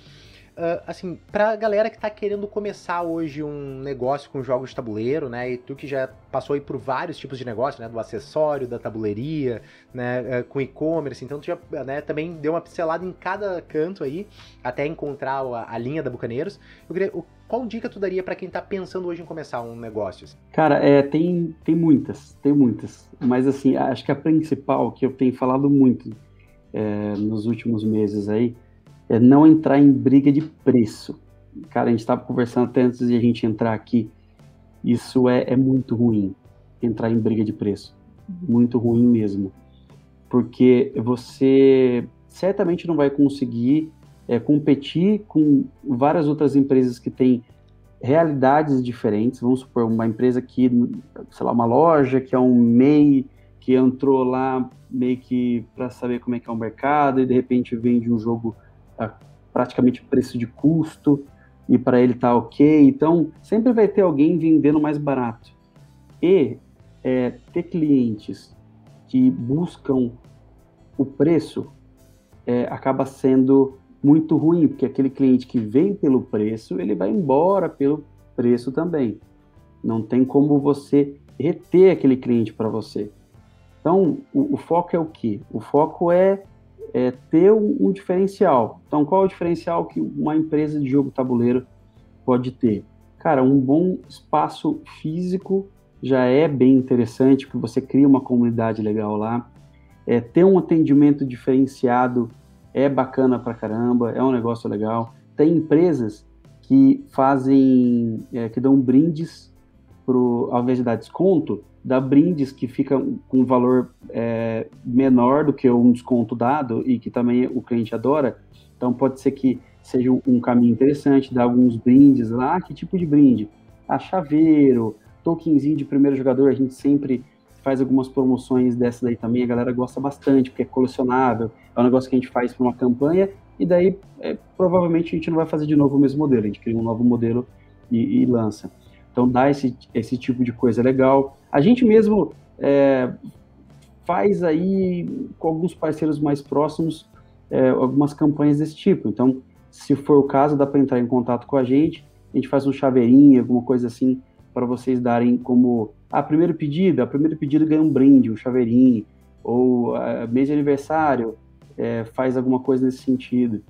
uh, assim, pra galera que tá querendo começar hoje um negócio com jogos de tabuleiro, né? E tu que já passou aí por vários tipos de negócio, né? Do acessório, da tabuleiria, né? Uh, com e-commerce, então tu já né, também deu uma pincelada em cada canto aí, até encontrar a, a linha da Bucaneiros. Eu queria, qual dica tu daria para quem tá pensando hoje em começar um negócio? Cara, é, tem, tem muitas, tem muitas. Mas assim, acho que a principal que eu tenho falado muito é, nos últimos meses aí é não entrar em briga de preço. Cara, a gente estava conversando até antes de a gente entrar aqui. Isso é, é muito ruim, entrar em briga de preço. Muito ruim mesmo. Porque você certamente não vai conseguir é, competir com várias outras empresas que têm realidades diferentes. Vamos supor, uma empresa que, sei lá, uma loja que é um MEI, que entrou lá meio que para saber como é que é o mercado e de repente vende um jogo a praticamente preço de custo e para ele tá ok. Então, sempre vai ter alguém vendendo mais barato. E é, ter clientes que buscam o preço é, acaba sendo muito ruim, porque aquele cliente que vem pelo preço, ele vai embora pelo preço também. Não tem como você reter aquele cliente para você. Então, o, o, foco é o quê? O foco é é, ter um, diferencial. Então, qual é o diferencial que uma empresa de jogo tabuleiro pode ter? Cara, um bom espaço físico já é bem interessante, porque você cria uma comunidade legal lá. É, ter um atendimento diferenciado é bacana pra caramba, é um negócio legal. Tem empresas que fazem, é, que dão brindes pro, ao invés de dar desconto, dá brindes que ficam com um valor é, menor do que um desconto dado e que também o cliente adora. Então pode ser que seja um caminho interessante, dar alguns brindes lá. Que tipo de brinde? Ah, chaveiro, tokenzinho de primeiro jogador, a gente sempre faz algumas promoções dessas aí também, a galera gosta bastante, porque é colecionável, é um negócio que a gente faz para uma campanha, e daí é, provavelmente a gente não vai fazer de novo o mesmo modelo, a gente cria um novo modelo e, e lança. Então dá esse, esse tipo de coisa legal. A gente mesmo é, faz aí com alguns parceiros mais próximos é, algumas campanhas desse tipo. Então, se for o caso, dá para entrar em contato com a gente, a gente faz um chaveirinho, alguma coisa assim, para vocês darem como a ah, primeiro pedido, a primeiro pedido ganha um brinde, um chaveirinho, ou a, mês de aniversário, é, faz alguma coisa nesse sentido.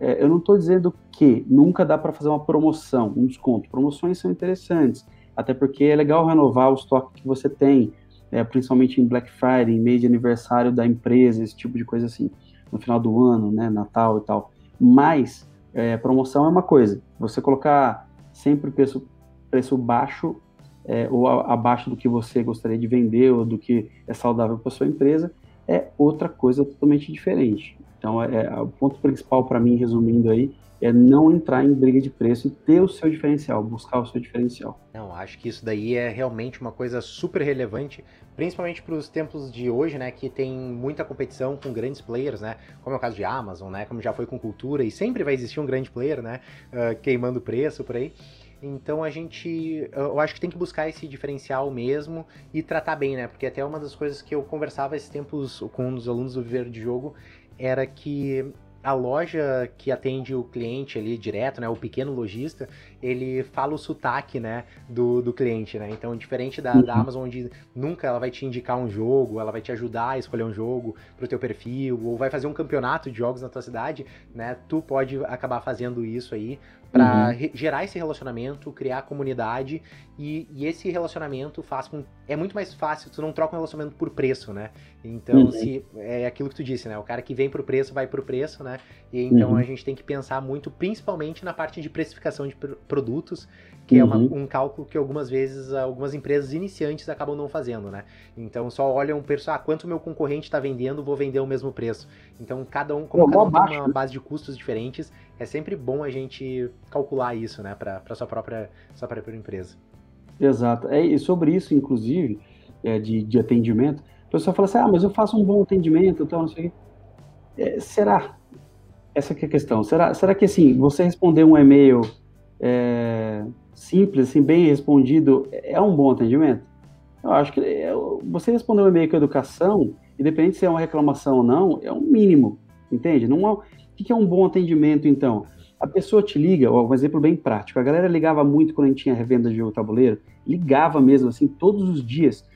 É, eu não estou dizendo que nunca dá para fazer uma promoção, um desconto. Promoções são interessantes, até porque é legal renovar o estoque que você tem, é, principalmente em Black Friday, em mês de aniversário da empresa, esse tipo de coisa assim, no final do ano, né, Natal e tal. Mas é, promoção é uma coisa, você colocar sempre preço, preço baixo é, ou a, abaixo do que você gostaria de vender ou do que é saudável para sua empresa é outra coisa totalmente diferente. Então, é, é o ponto principal para mim, resumindo aí, é não entrar em briga de preço e ter o seu diferencial, buscar o seu diferencial. Não, acho que isso daí é realmente uma coisa super relevante, principalmente para os tempos de hoje, né, que tem muita competição com grandes players, né, como é o caso de Amazon, né, como já foi com cultura e sempre vai existir um grande player, né, uh, queimando preço por aí. Então a gente, eu acho que tem que buscar esse diferencial mesmo e tratar bem, né? Porque até uma das coisas que eu conversava esses tempos com dos alunos do Viver de Jogo era que a loja que atende o cliente ali direto, né, o pequeno lojista, ele fala o sotaque, né, do, do cliente, né? Então, diferente da, da uhum. Amazon, onde nunca ela vai te indicar um jogo, ela vai te ajudar a escolher um jogo pro teu perfil, ou vai fazer um campeonato de jogos na tua cidade, né? Tu pode acabar fazendo isso aí para uhum. gerar esse relacionamento, criar comunidade e, e, esse relacionamento faz com é muito mais fácil, tu não troca um relacionamento por preço, né? Então, uhum. se é aquilo que tu disse, né? O cara que vem pro preço vai pro preço, né? E então uhum. a gente tem que pensar muito, principalmente na parte de precificação de produtos, que é uma, uhum. um cálculo que algumas vezes algumas empresas iniciantes acabam não fazendo, né? Então só olham ah, quanto meu concorrente está vendendo, vou vender o mesmo preço. Então cada um, como cada um tem uma né? base de custos diferentes, é sempre bom a gente calcular isso, né, para sua própria, sua própria empresa. Exato. É, e sobre isso, inclusive, é, de, de atendimento, a pessoa fala assim, ah, mas eu faço um bom atendimento, então não sei o quê. É, será? Essa que é a questão. Será, será que, assim, você responder um e-mail é, simples, assim, bem respondido, é um bom atendimento? Eu acho que é, você responder um e-mail com educação, independente se é uma reclamação ou não, é um mínimo, entende? Não é, o que é um bom atendimento, então? A pessoa te liga, um exemplo bem prático. A galera ligava muito quando a gente tinha revenda de jogo tabuleiro, ligava mesmo, assim, todos os dias,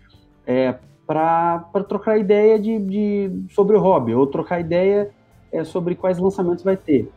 é, para trocar ideia de, de, sobre o hobby, ou trocar ideia é, sobre quais lançamentos vai ter.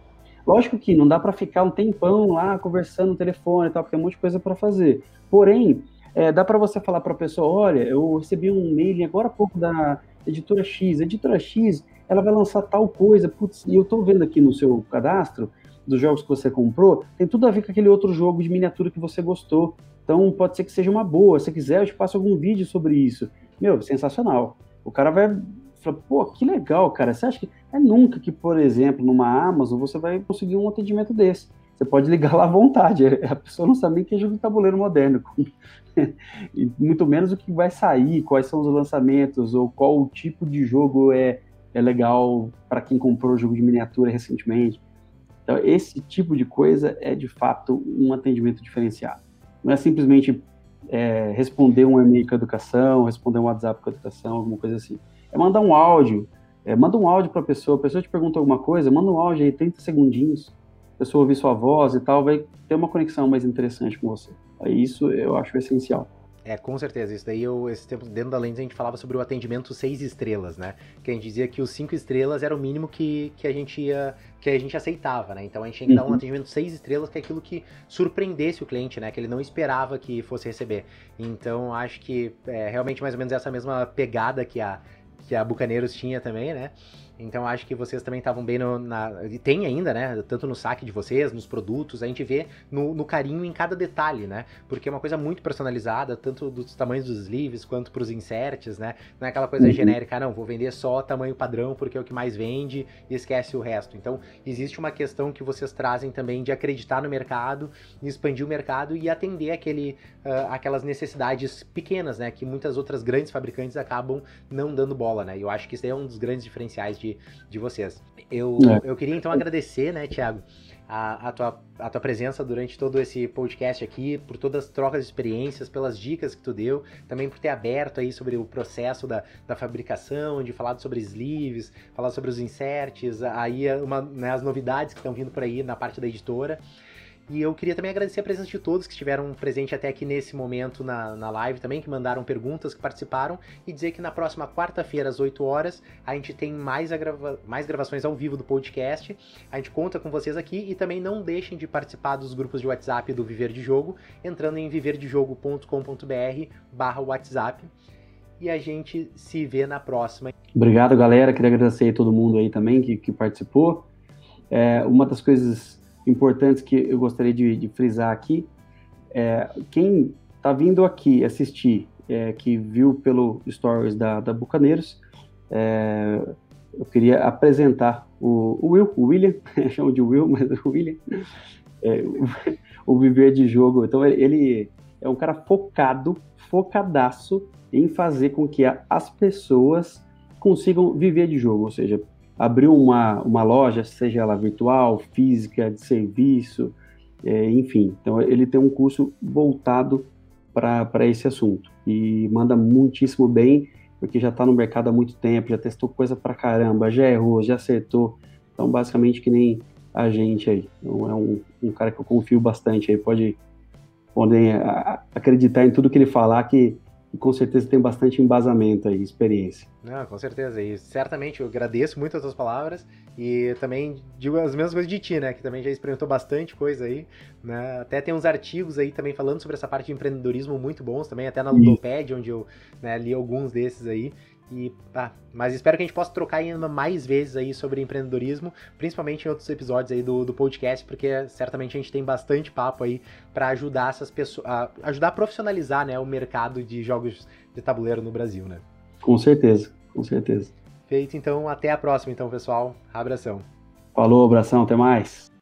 Lógico que não dá para ficar um tempão lá conversando no telefone e tal, porque tem um monte de coisa para fazer. Porém, é, dá para você falar para a pessoa: olha, eu recebi um e-mail agora há pouco da editora X. A editora X ela vai lançar tal coisa, putz, e eu estou vendo aqui no seu cadastro dos jogos que você comprou, tem tudo a ver com aquele outro jogo de miniatura que você gostou. Então pode ser que seja uma boa. Se quiser, eu te passo algum vídeo sobre isso. Meu, sensacional. O cara vai falar, pô, que legal, cara. Você acha que é nunca que, por exemplo, numa Amazon você vai conseguir um atendimento desse? Você pode ligar lá à vontade. A pessoa não sabe nem que é jogo de tabuleiro moderno. e muito menos o que vai sair, quais são os lançamentos, ou qual tipo de jogo é é legal para quem comprou o jogo de miniatura recentemente. Então, esse tipo de coisa é de fato um atendimento diferenciado. Não é simplesmente é, responder um e-mail com a educação, responder um WhatsApp com a educação, alguma coisa assim. É mandar um áudio, é, manda um áudio para a pessoa, a pessoa te pergunta alguma coisa, manda um áudio aí, 30 segundinhos, a pessoa ouvir sua voz e tal, vai ter uma conexão mais interessante com você. Isso eu acho essencial. É, com certeza. Isso daí, eu, esse tempo, dentro da Lens, a gente falava sobre o atendimento seis estrelas, né? Que a gente dizia que os cinco estrelas era o mínimo que, que a gente ia, que a gente aceitava, né? Então a gente tinha que dar um uhum. atendimento seis estrelas, que é aquilo que surpreendesse o cliente, né? Que ele não esperava que fosse receber. Então acho que é realmente mais ou menos essa mesma pegada que a, que a Bucaneiros tinha também, né? Então acho que vocês também estavam bem no, na. E tem ainda, né? Tanto no saque de vocês, nos produtos, a gente vê no, no, carinho em cada detalhe, né? Porque é uma coisa muito personalizada, tanto dos tamanhos dos sleeves quanto para os inserts, né? Não é aquela coisa uhum. genérica, ah, não, vou vender só tamanho padrão porque é o que mais vende e esquece o resto. Então existe uma questão que vocês trazem também de acreditar no mercado, expandir o mercado e atender aquele, uh, aquelas necessidades pequenas, né? Que muitas outras grandes fabricantes acabam não dando bola, né? E eu acho que isso é um dos grandes diferenciais de, de vocês. Eu, é. eu queria então agradecer, né, Tiago, a, a, tua, a tua presença durante todo esse podcast aqui, por todas as trocas de experiências, pelas dicas que tu deu, também por ter aberto aí sobre o processo da, da fabricação, de falar sobre sleeves, falar sobre os inserts, aí uma, né, as novidades que estão vindo por aí na parte da editora. E eu queria também agradecer a presença de todos que estiveram presentes até aqui nesse momento na, na live também, que mandaram perguntas, que participaram, e dizer que na próxima quarta-feira, às 8 horas, a gente tem mais, grava mais gravações ao vivo do podcast. A gente conta com vocês aqui e também não deixem de participar dos grupos de WhatsApp do Viver de Jogo, entrando em viverdejogo.com.br barra WhatsApp. E a gente se vê na próxima. Obrigado, galera. Queria agradecer a todo mundo aí também que, que participou. É, uma das coisas importantes que eu gostaria de, de frisar aqui. É, quem está vindo aqui assistir, é, que viu pelo Stories da, da Bucaneiros, é, eu queria apresentar o, o Will, o William, chamo de Will, mas o William, é, o, o Viver de Jogo. Então, ele é um cara focado, focadaço em fazer com que as pessoas consigam viver de jogo, ou seja, abriu uma, uma loja, seja ela virtual, física, de serviço, é, enfim. Então, ele tem um curso voltado para esse assunto e manda muitíssimo bem, porque já está no mercado há muito tempo, já testou coisa para caramba, já errou, já acertou. Então, basicamente, que nem a gente aí. Então, é um, um cara que eu confio bastante aí, pode podem acreditar em tudo que ele falar que e com certeza tem bastante embasamento aí, experiência. Não, com certeza. E certamente eu agradeço muito as tuas palavras e também digo as mesmas coisas de ti, né? Que também já experimentou bastante coisa aí, né? Até tem uns artigos aí também falando sobre essa parte de empreendedorismo muito bons também, até na Ludopad, onde eu né, li alguns desses aí. E, ah, mas espero que a gente possa trocar ainda mais vezes aí sobre empreendedorismo, principalmente em outros episódios aí do, do podcast, porque certamente a gente tem bastante papo aí para ajudar essas pessoas, a, ajudar a profissionalizar, né, o mercado de jogos de tabuleiro no Brasil, né? Com certeza, com certeza. Feito, então, até a próxima, então, pessoal. Abração. Falou, abração, até mais.